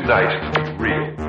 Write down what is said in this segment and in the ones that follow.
too nice to be real.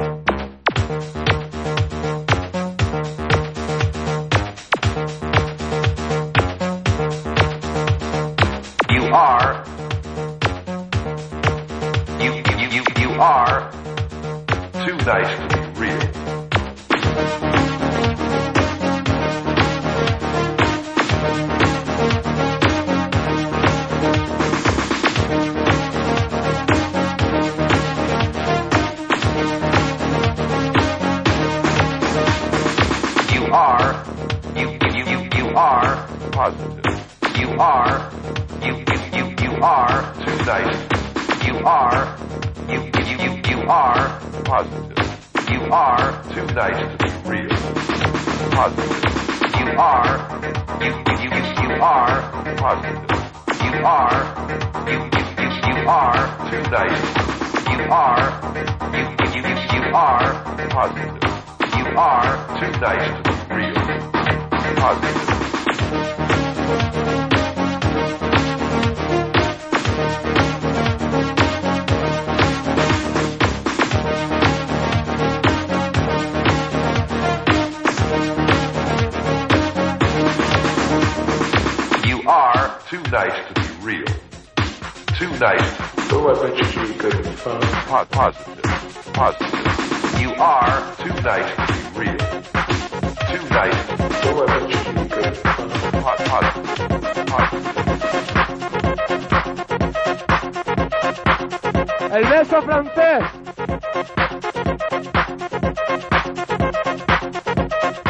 mucho francés.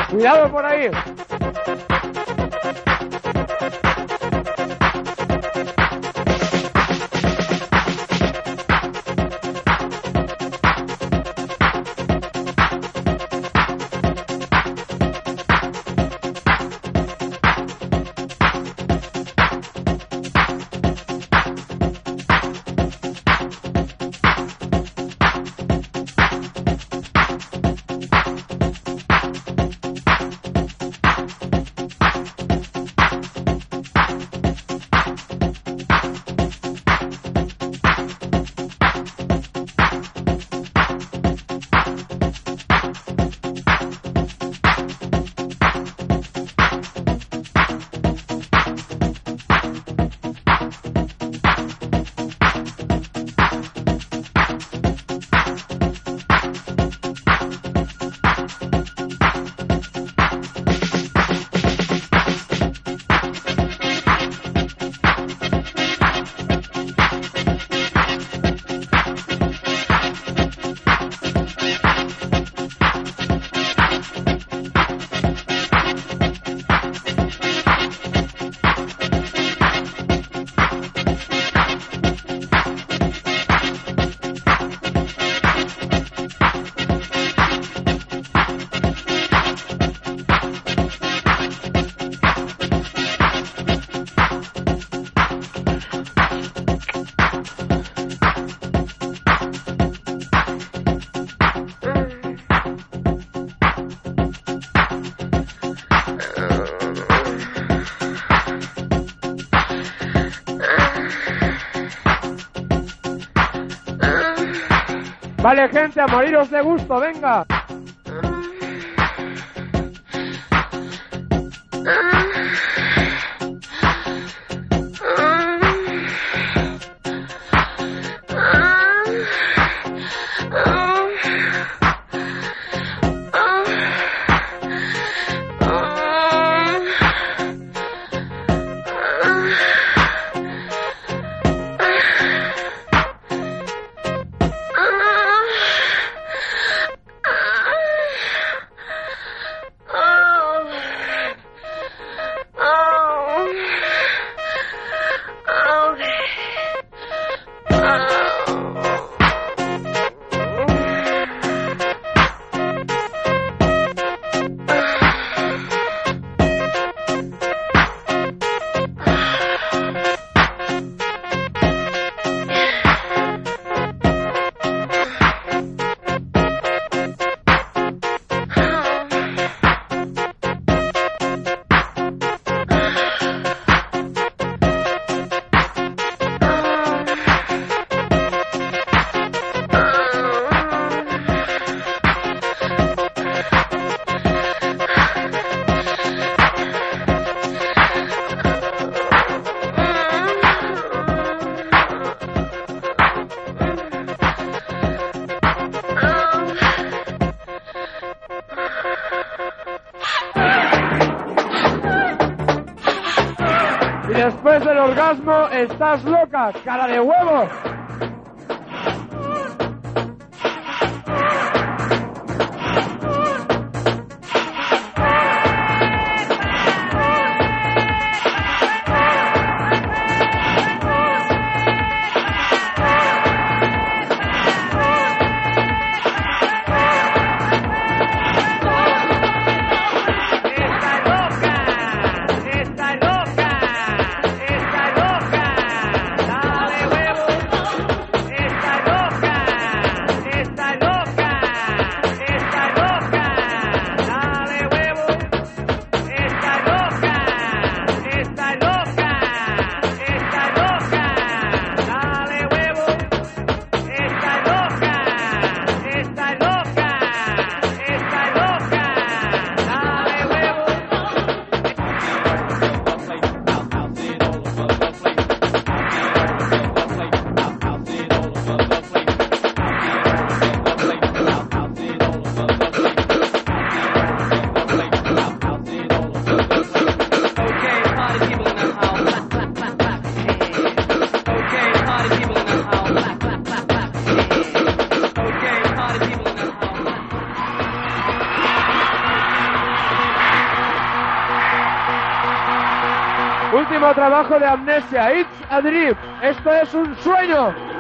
Cuidado por ahí. gente, a moriros de gusto, venga. estás loca, cara de huevo. Trabajo de Amnesia, It's a Dream. Esto es un sueño.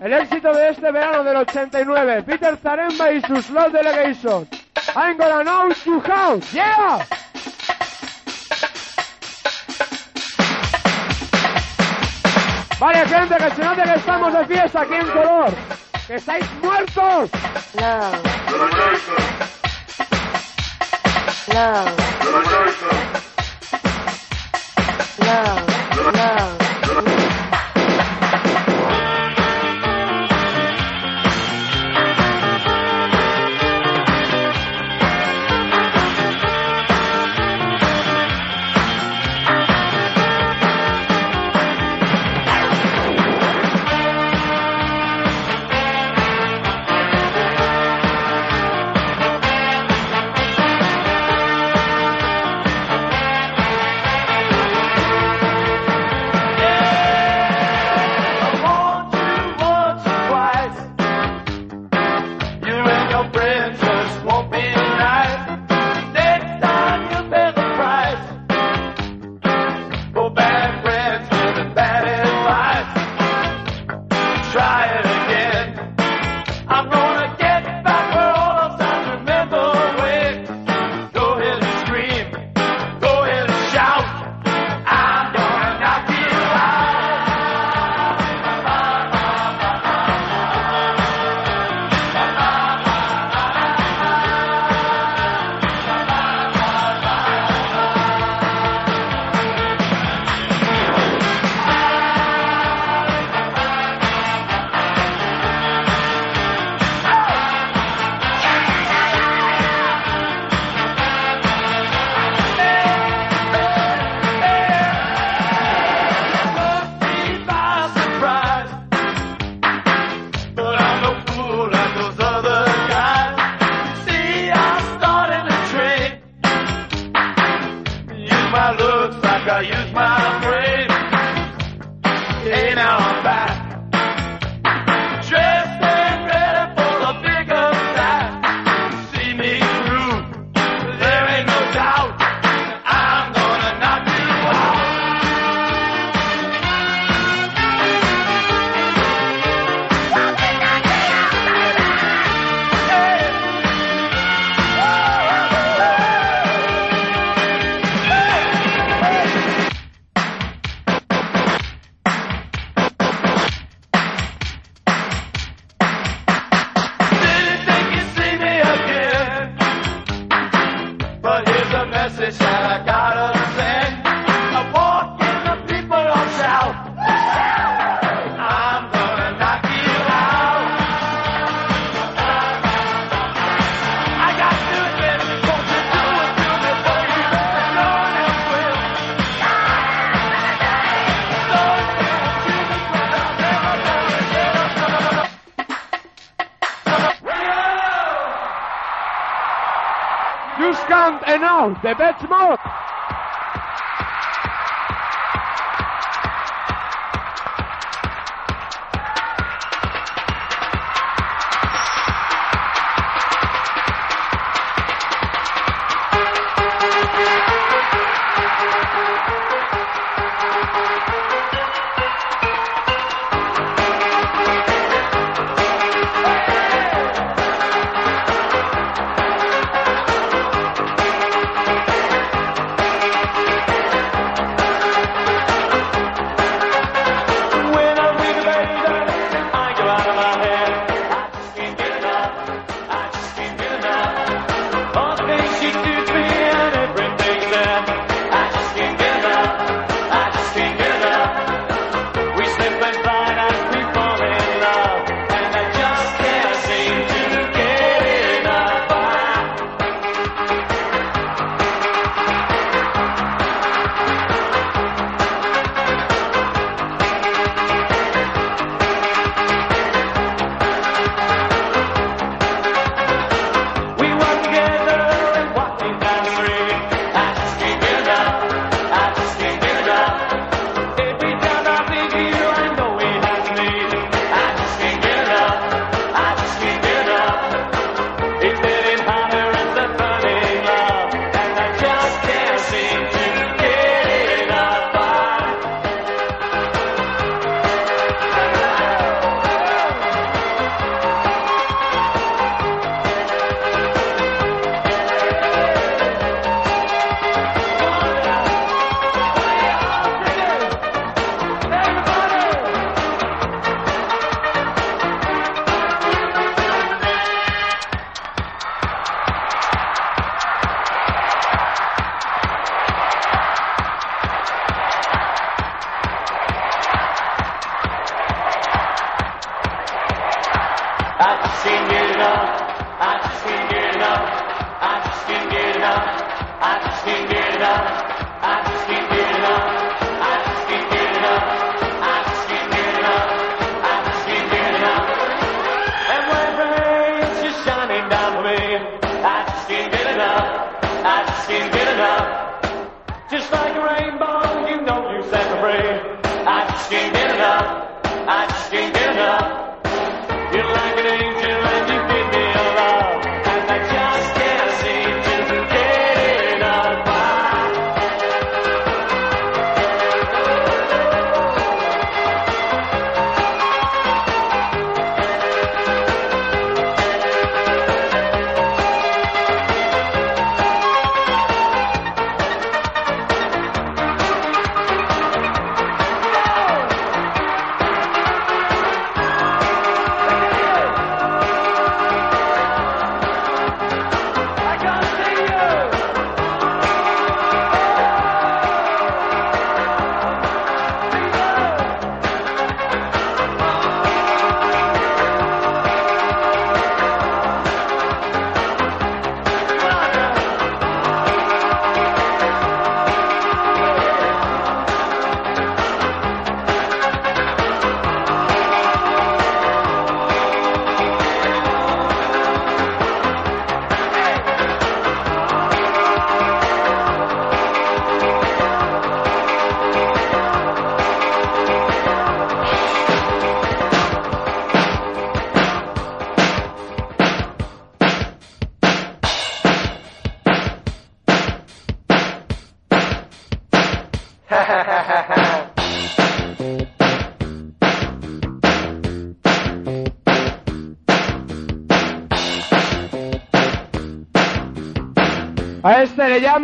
El éxito de este verano del 89, Peter Zaremba y sus Love Delegation. I'm gonna know you how. Yeah! Vale, gente, que se note que estamos de fiesta aquí en color. ¡Que estáis muertos! Love. Love. ao Ball. Demet Mor. seems good enough. Just like a rainbow, you know you set me free. I just can't get enough. I just can't get enough.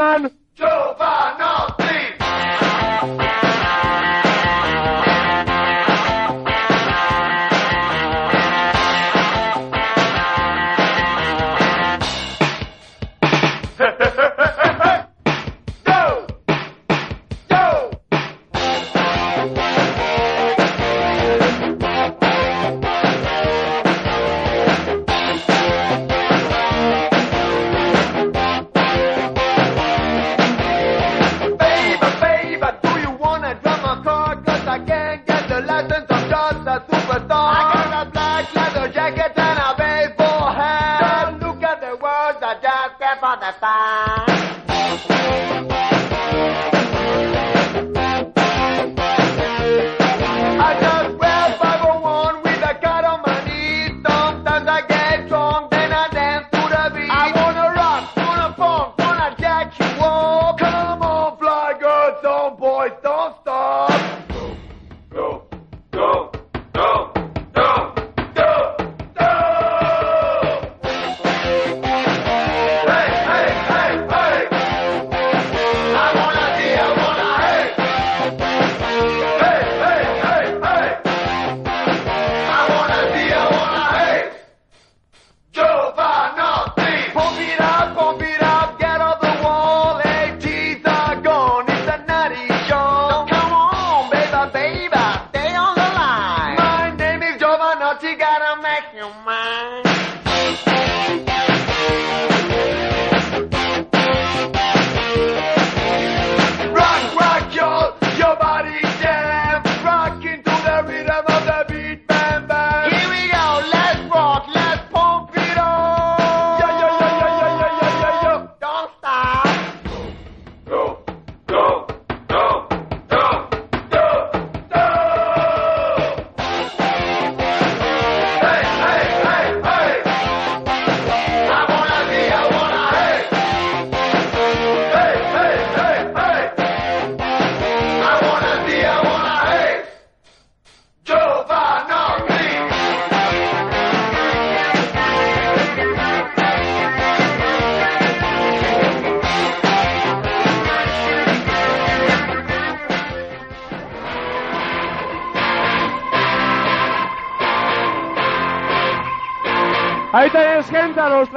man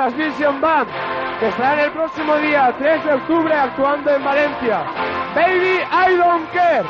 Transmission Band, que estarán el próximo día 3 de octubre actuando en Valencia. Baby, I don't care.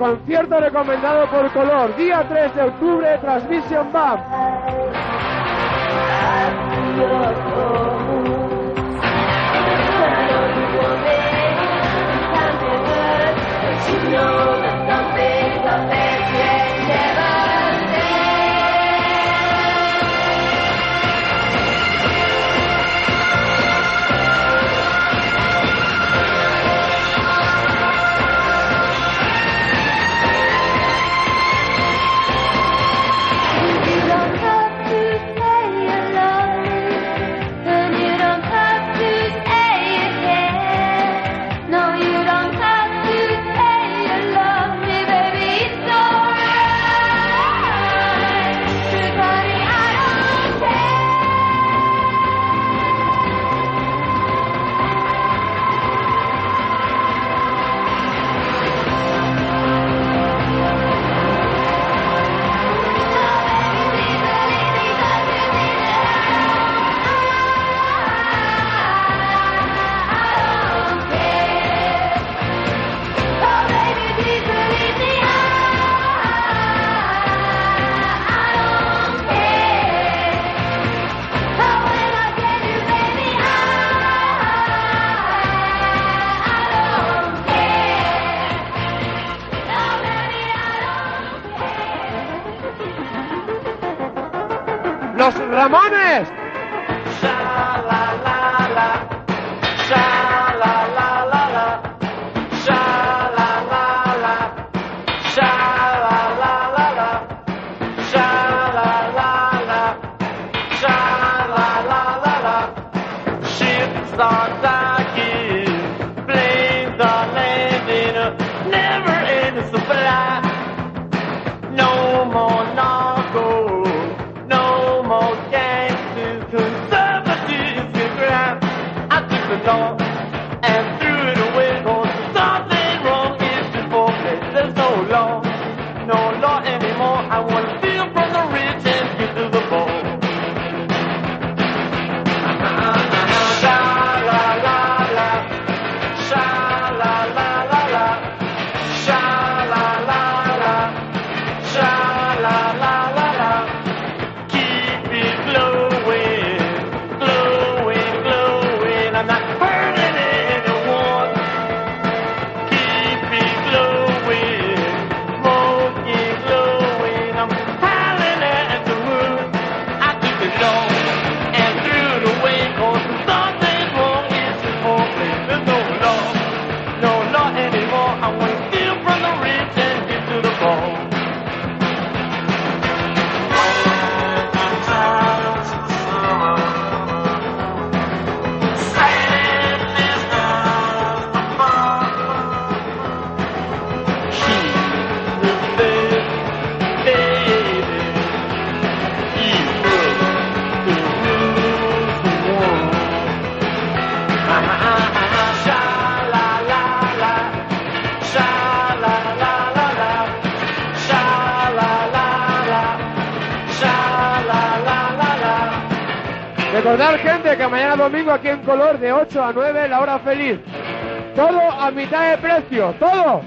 concierto recomendado por Color, día 3 de octubre, Transmission Band. tricolor de 8 a 9 la hora feliz. Todo a mitad de precio, todo.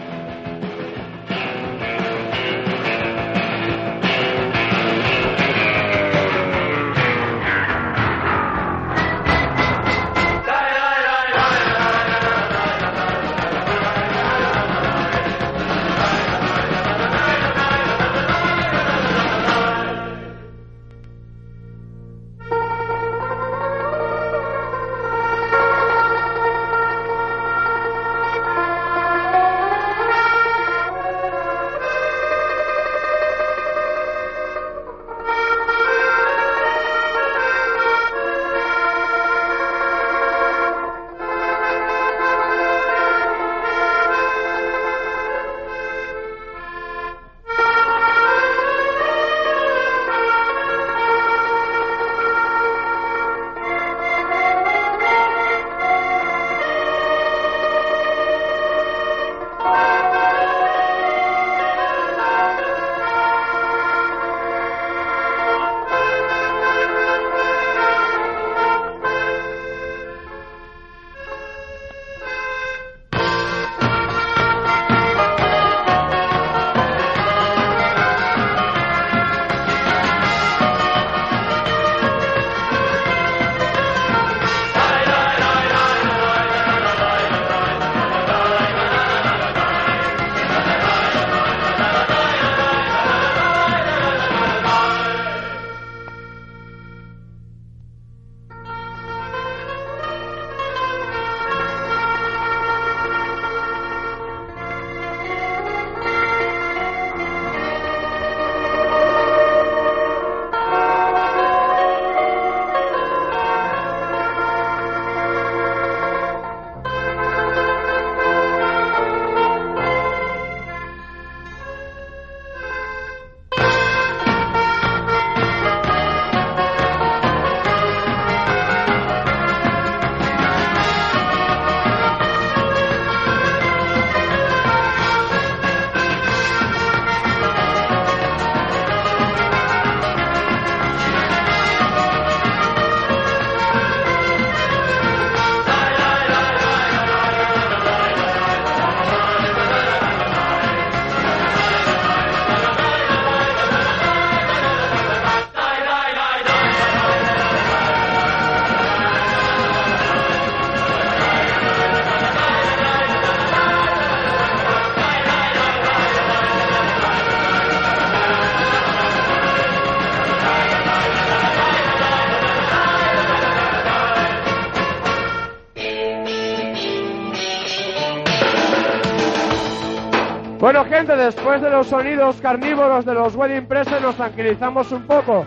después de los sonidos carnívoros de los Wedding Presses nos tranquilizamos un poco.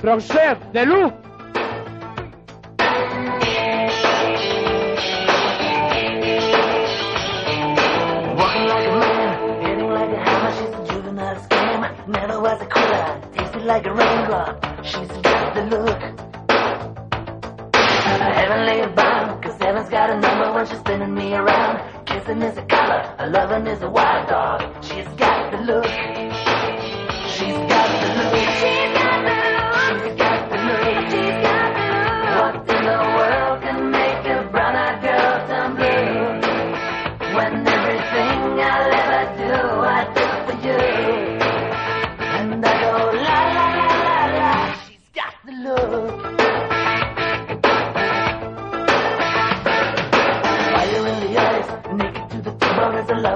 Roxette, de luz. like a raindrop. She's got the look. kissing is a color, a loving is a wild dog. She's got the look. She's got the look. She's got the look. She's got the look. She's got the look. In the world?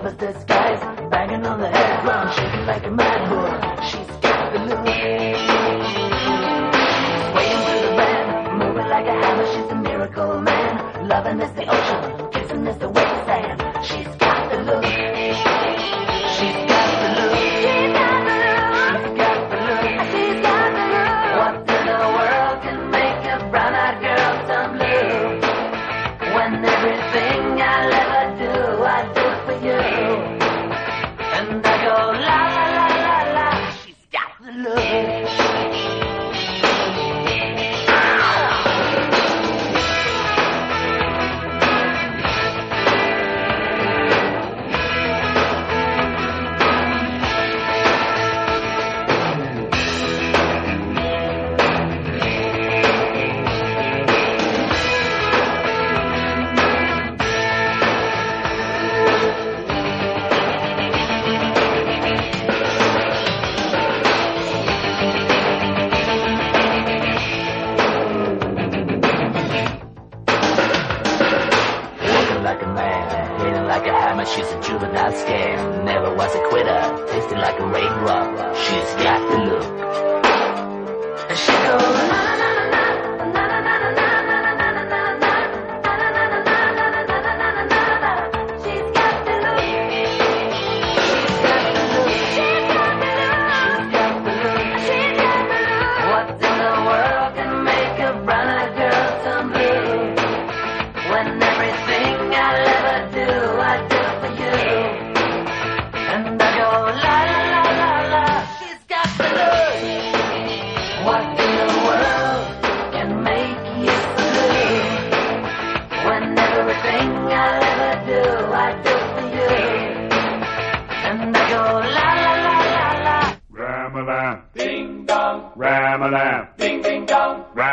But this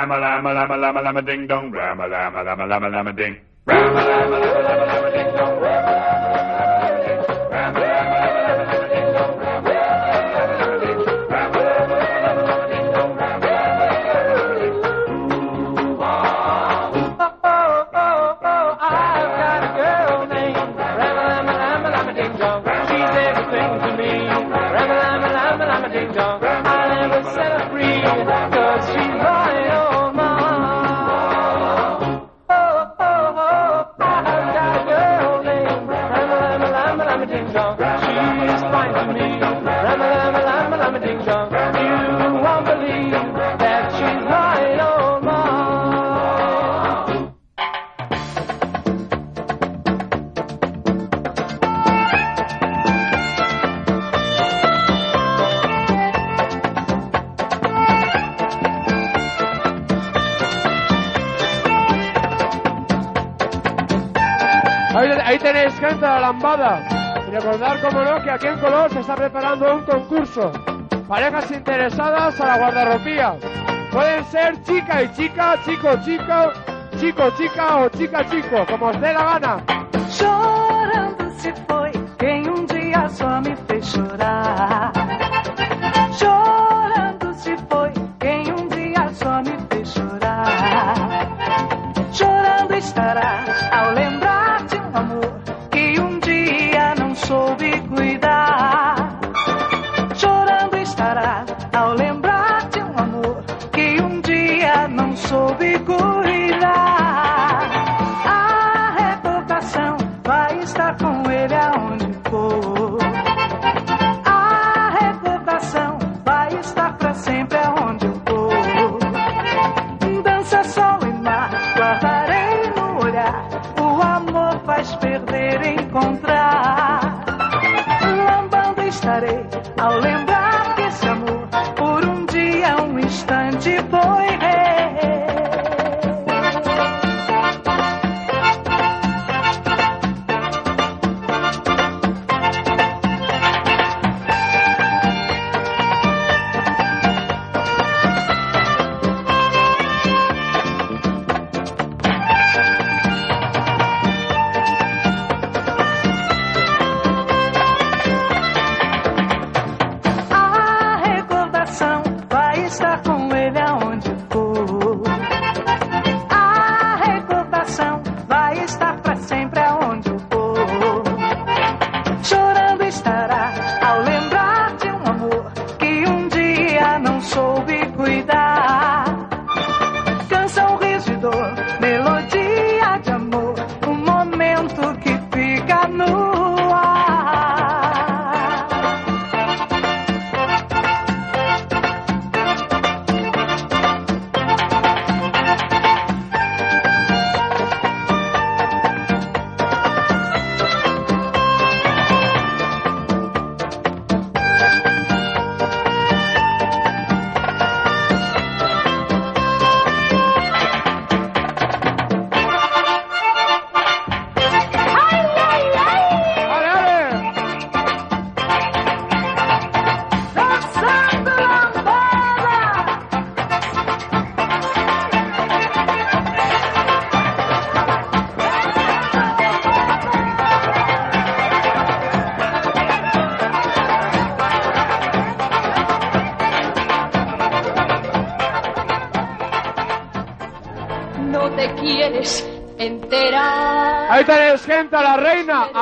Rama lama lama lama lama ding dong. Rama lama lama lama lama ding. Rama lama lama lama lama ding dong. tenéis gente de lambada. Y recordar, como no, que aquí en Color se está preparando un concurso. Parejas interesadas a la guardarropía. Pueden ser chica y chica, chico, chica, chico, chica o chica, chico, como os dé la gana. Chorando se fue, un día só me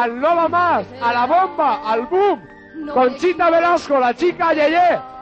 al Nova Más, a la bomba, al boom. Conchita Velasco, la chica Yeye.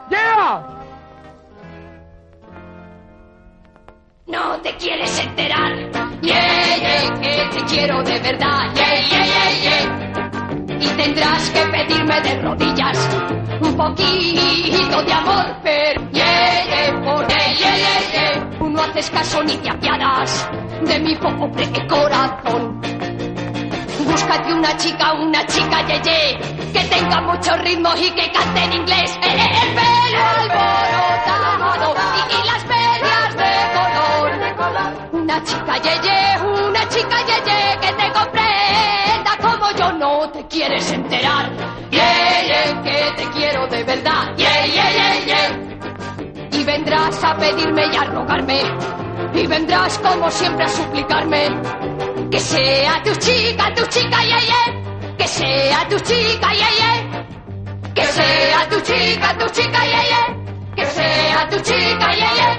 Una chica, una chica yeye, que tenga mucho ritmo y que cante en inglés. Eh, eh, el pelo alborotado y, y las medias de color. Una chica yeye, una chica yeye, que te comprenda como yo no te quieres enterar. Yeah, que te quiero de verdad. Yeah. Y vendrás a pedirme y a rogarme. Y vendrás como siempre a suplicarme. Que sea tu chica, tu chica, yeah. Que sea tu chica, yeah, yeah. Que sea tu chica, tu chica, yeah, yeah. Que sea tu chica, yeah, yeah.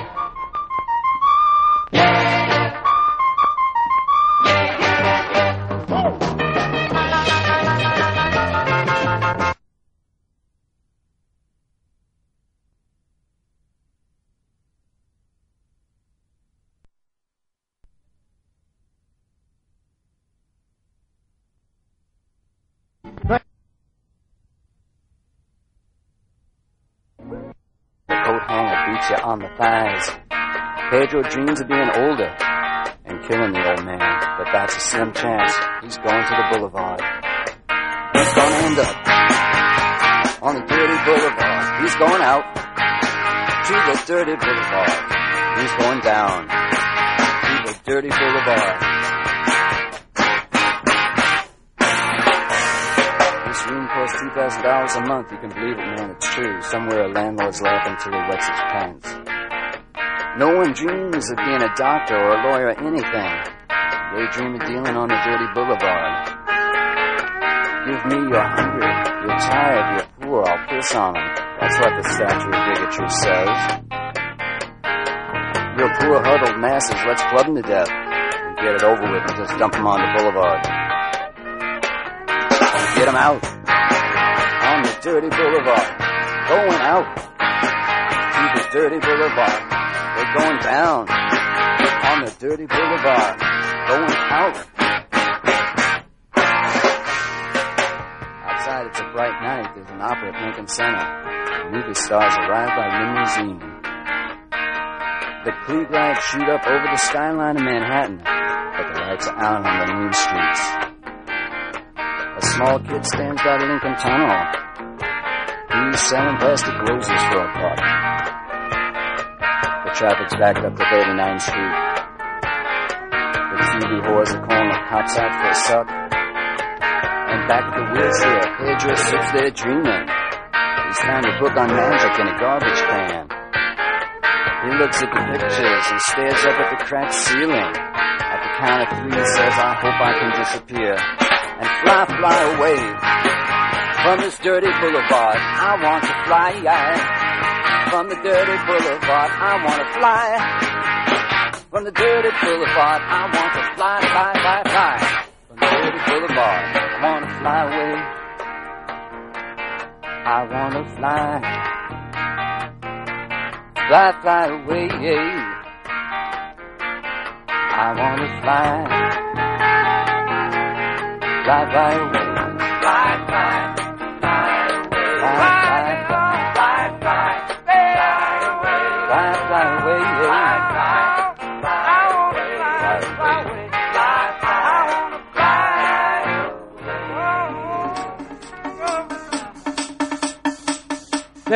Hanger beats you on the thighs. Pedro dreams of being older and killing the old man, but that's a slim chance. He's going to the boulevard. He's gonna end up on the dirty boulevard. He's going out to the dirty boulevard. He's going down to the dirty boulevard. Thousand dollars a month, you can believe it, man, it's true. Somewhere a landlord's laughing till he wets his pants. No one dreams of being a doctor or a lawyer or anything. They dream of dealing on a dirty boulevard. Give me your hunger, you're tired, you're poor, I'll piss on them. That's what the statue of bigotry says. Your poor huddled masses, let's club them to death and get it over with and just dump them on the boulevard. Get them out. The dirty boulevard. Going out. To the dirty boulevard. They're going down. On the dirty boulevard. Going out. Outside it's a bright night. There's an opera at Lincoln Center. Movie stars arrive by limousine. The Klieg lights shoot up over the skyline of Manhattan, but the lights are out on the mean streets. A small kid stands by the Lincoln Tunnel. He's selling plastic roses for a buck. The traffic's backed up to 39th Street. The Phoebe whores are calling the cops out for a suck. And back at the here, Pedro sits there dreaming. He's found a book on magic in a garbage can. He looks at the pictures and stares up at the cracked ceiling. At the count of three, he says, I hope I can disappear and fly, fly away from this dirty boulevard. I want to fly from the dirty boulevard. I want to fly from the dirty boulevard. I want to fly, fly, fly, fly from the dirty boulevard. I want to fly away. I want to fly, fly, fly away. I want to fly, fly, fly away.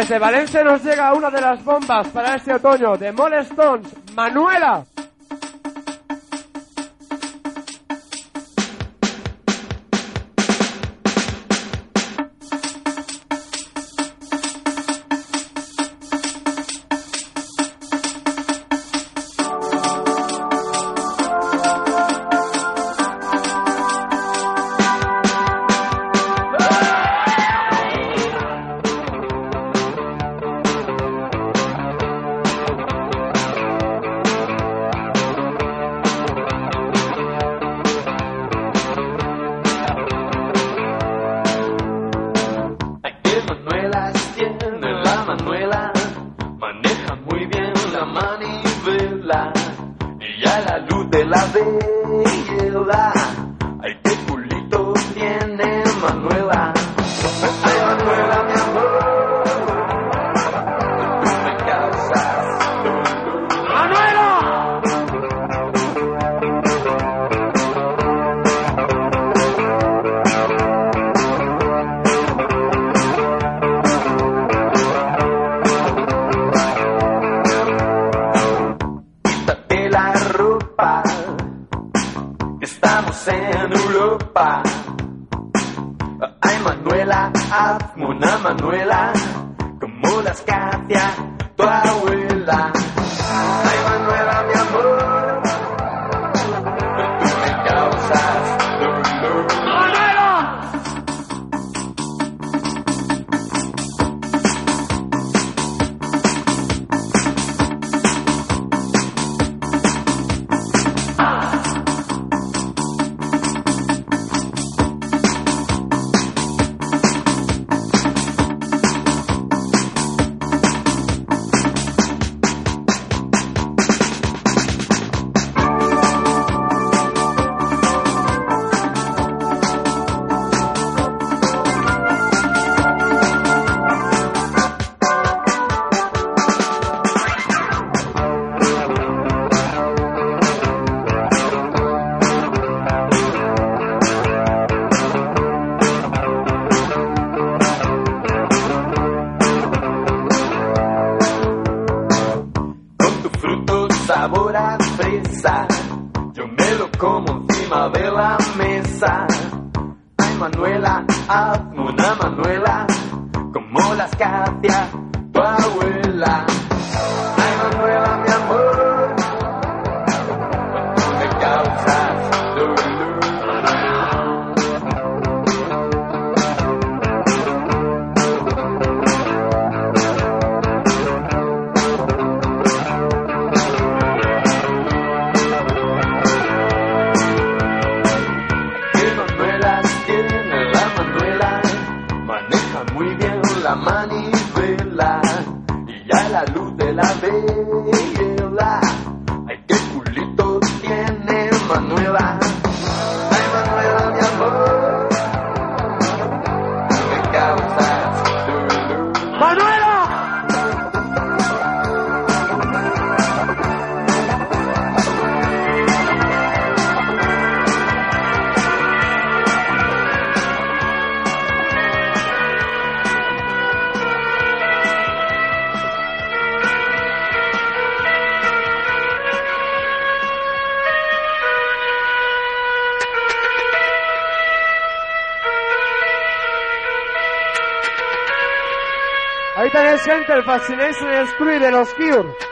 Desde Valencia nos llega una de las bombas para este otoño de Mole Stones, Manuela. residencia de Screw de los Cure.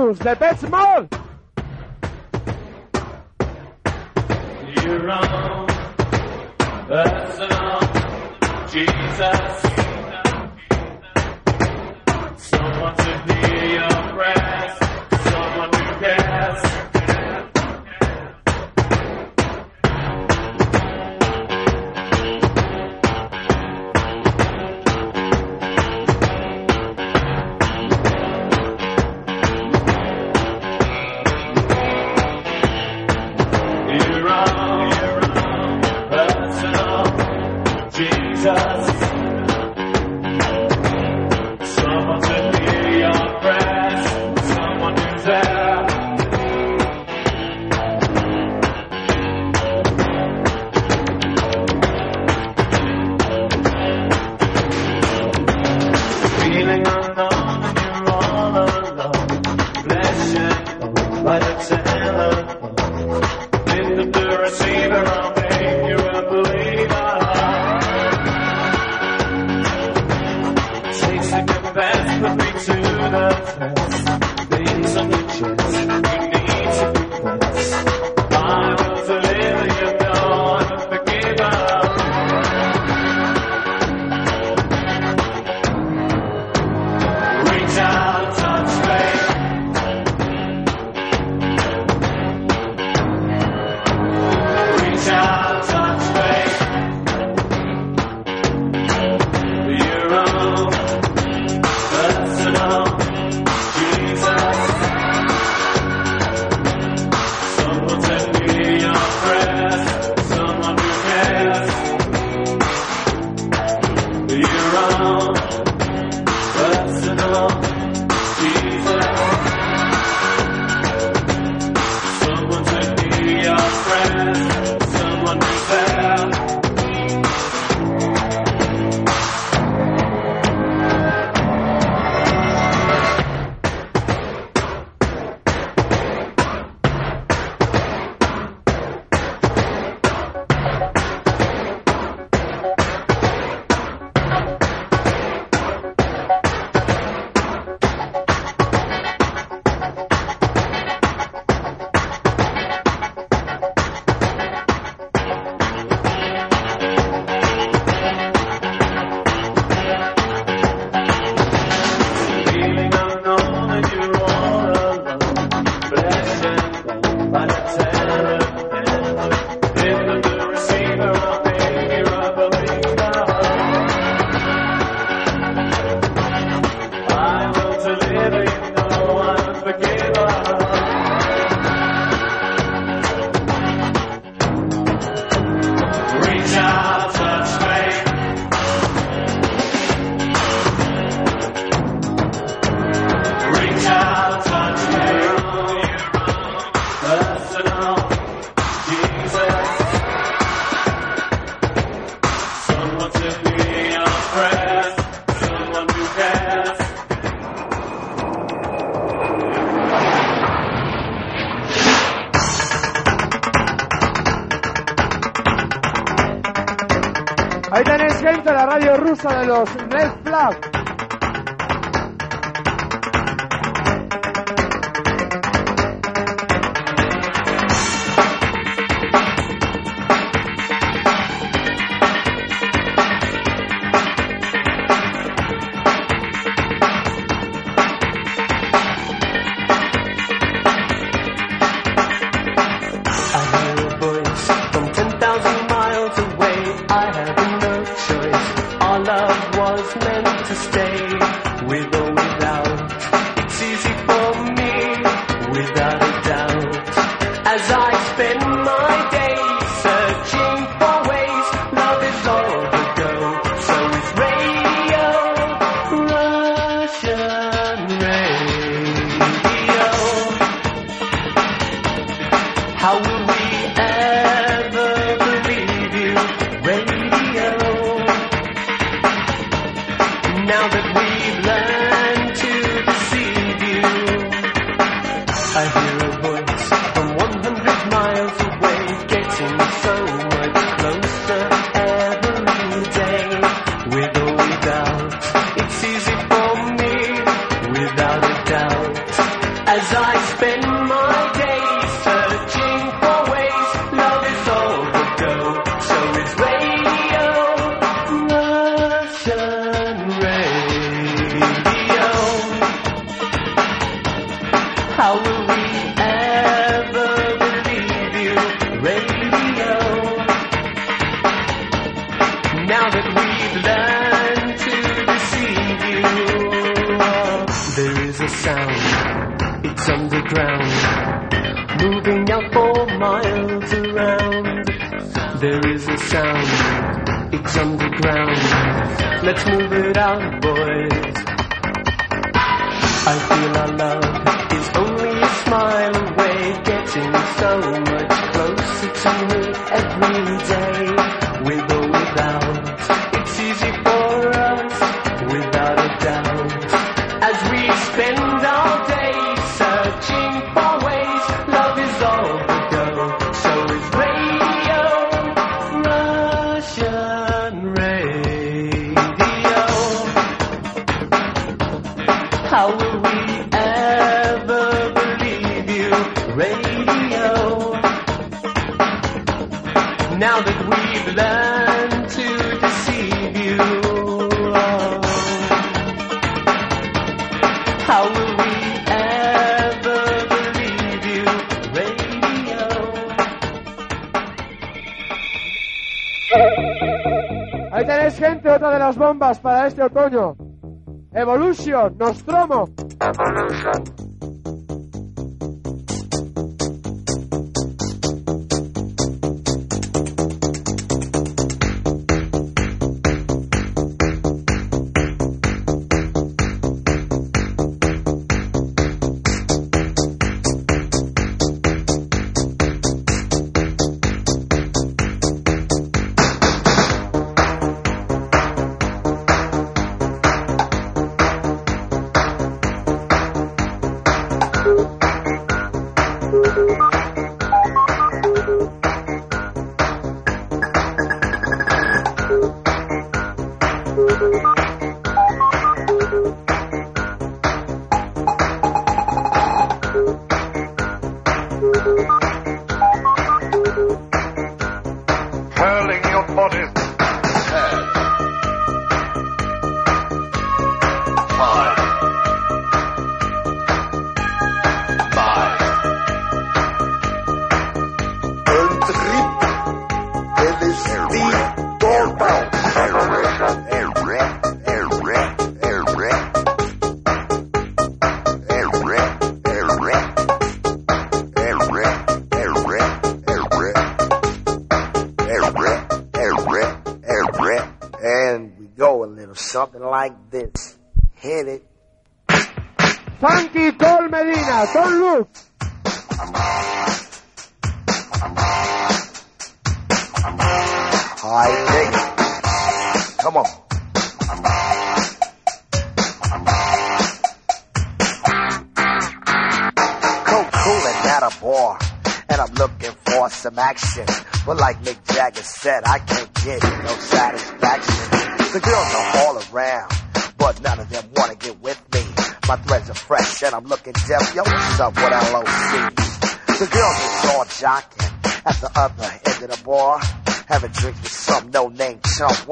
Jesus Depeche Mode. otoño. Evolution, Nostromo,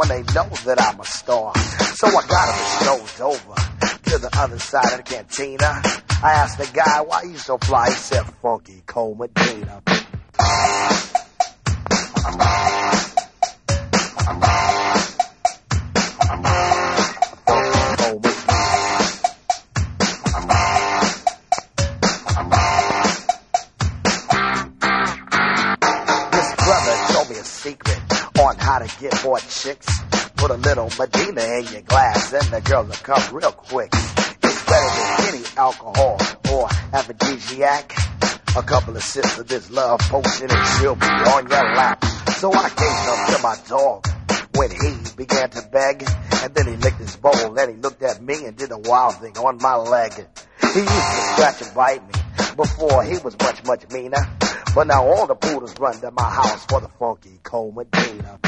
they know that I'm a star. So I got him and over to the other side of the cantina. I asked the guy why you so fly, he said Funky Cold Medina. Medina in your glass, and the girl will come real quick. It's better than any alcohol or aphrodisiac. A couple of sips of this love potion and she'll be on your lap. So I gave some to my dog when he began to beg. And then he licked his bowl and he looked at me and did a wild thing on my leg. He used to scratch and bite me. Before he was much, much meaner. But now all the poodles run to my house for the funky cold Medina.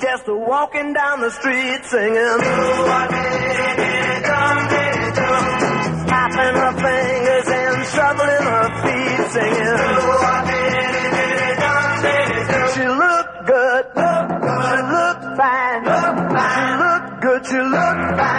just walking down the street singing. Tapping her fingers and shuffling her feet singing. She looked good. She looked fine. She looked good. She looked fine.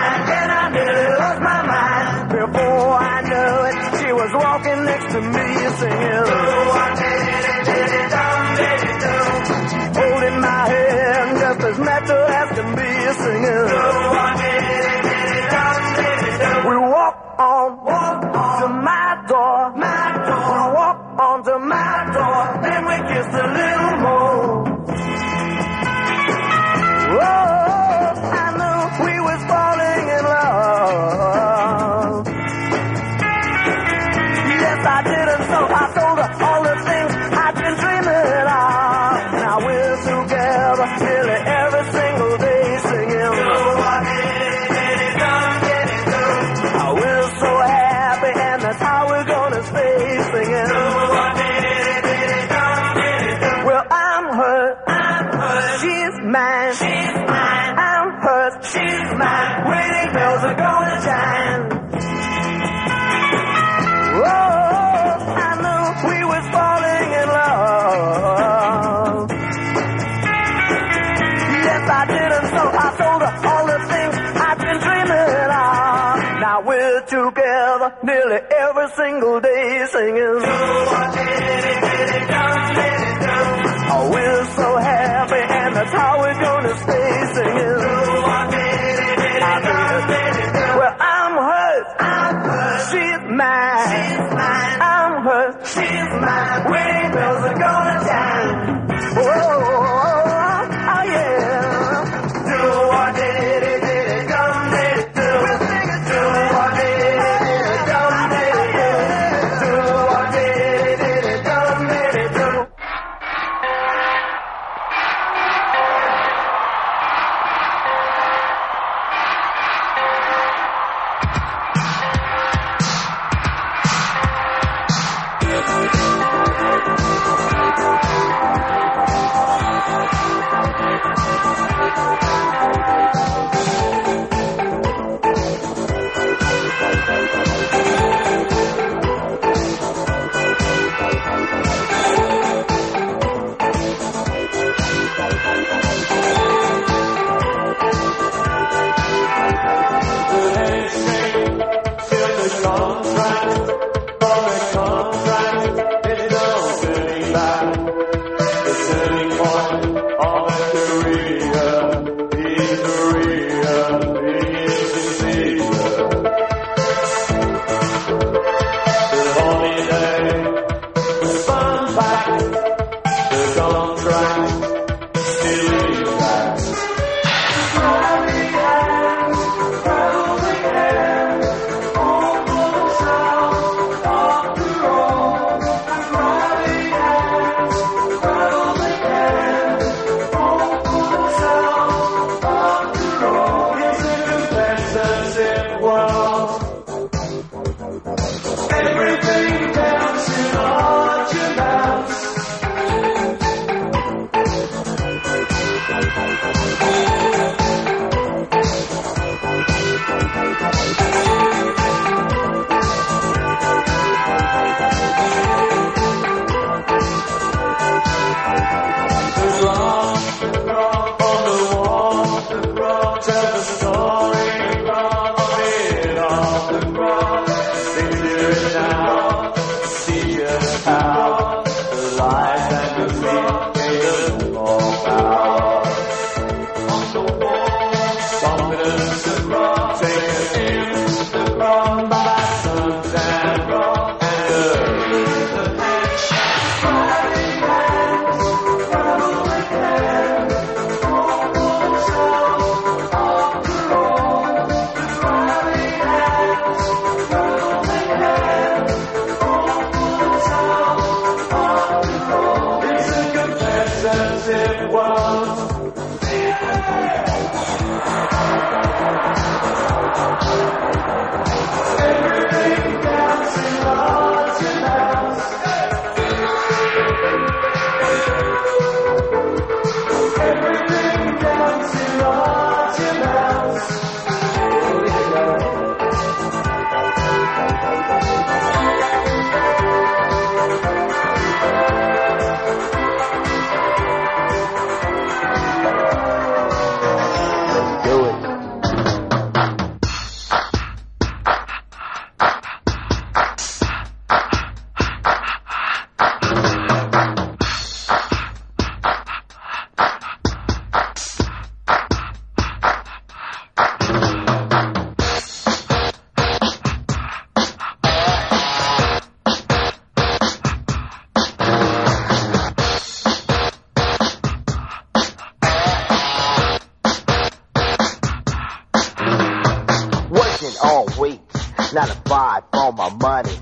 Tweets. Nine to five for my money.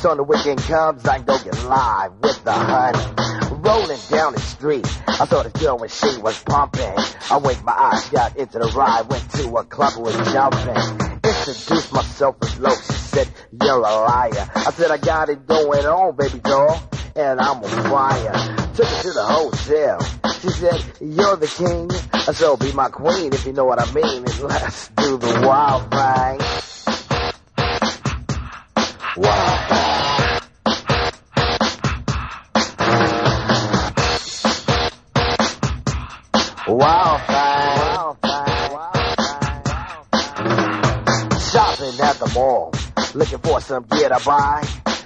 So the weekend comes, I go get live with the honey. Rolling down the street, I saw this girl when she was pumping. I winked my eyes, got into the ride, went to a club, was jumping. Introduced myself as Loc, she said, you're a liar. I said, I got it going on, baby doll, and I'm a fire. Took her to the hotel. She said, you're the king, so be my queen if you know what I mean. And let's do the wild thing. Wild. Wild thing. Shopping at the mall, looking for some gear to buy.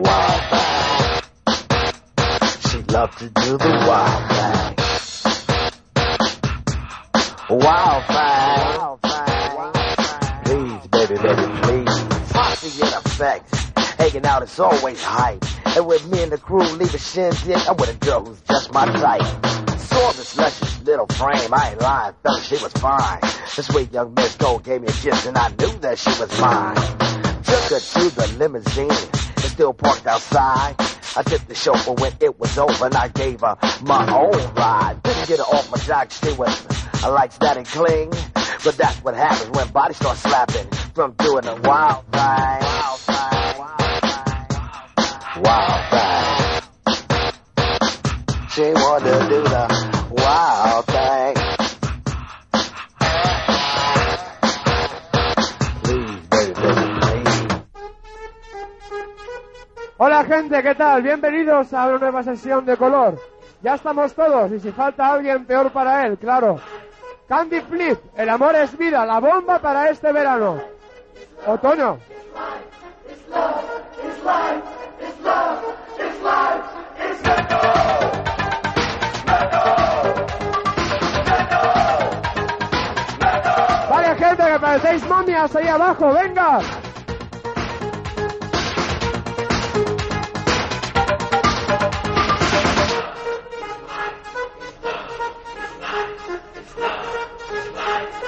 Wild thing. She loved to do the wild thing. Wild thing. Please, baby, baby, please. Posse in effect. Hanging out is always hype. And with me and the crew a shindig, I'm with a girl who's just my type. Saw this luscious little frame, I ain't lying, fella, she was fine. This sweet young Miss Gold gave me a kiss and I knew that she was mine. Took her to the limousine, still parked outside. I tipped the chauffeur when it was over and I gave her my own ride. Didn't get her off my jock, she was, I like that and cling. But that's what happens when bodies start slapping from doing the wild thing. Wild thing. Wild thing. She wanted to do the wild Hola gente, ¿qué tal? Bienvenidos a una nueva sesión de color. Ya estamos todos y si falta alguien peor para él, claro. Candy Flip, el amor es vida, la bomba para este verano. Otoño. Vale gente, que parecéis momias ahí abajo, venga. 来来来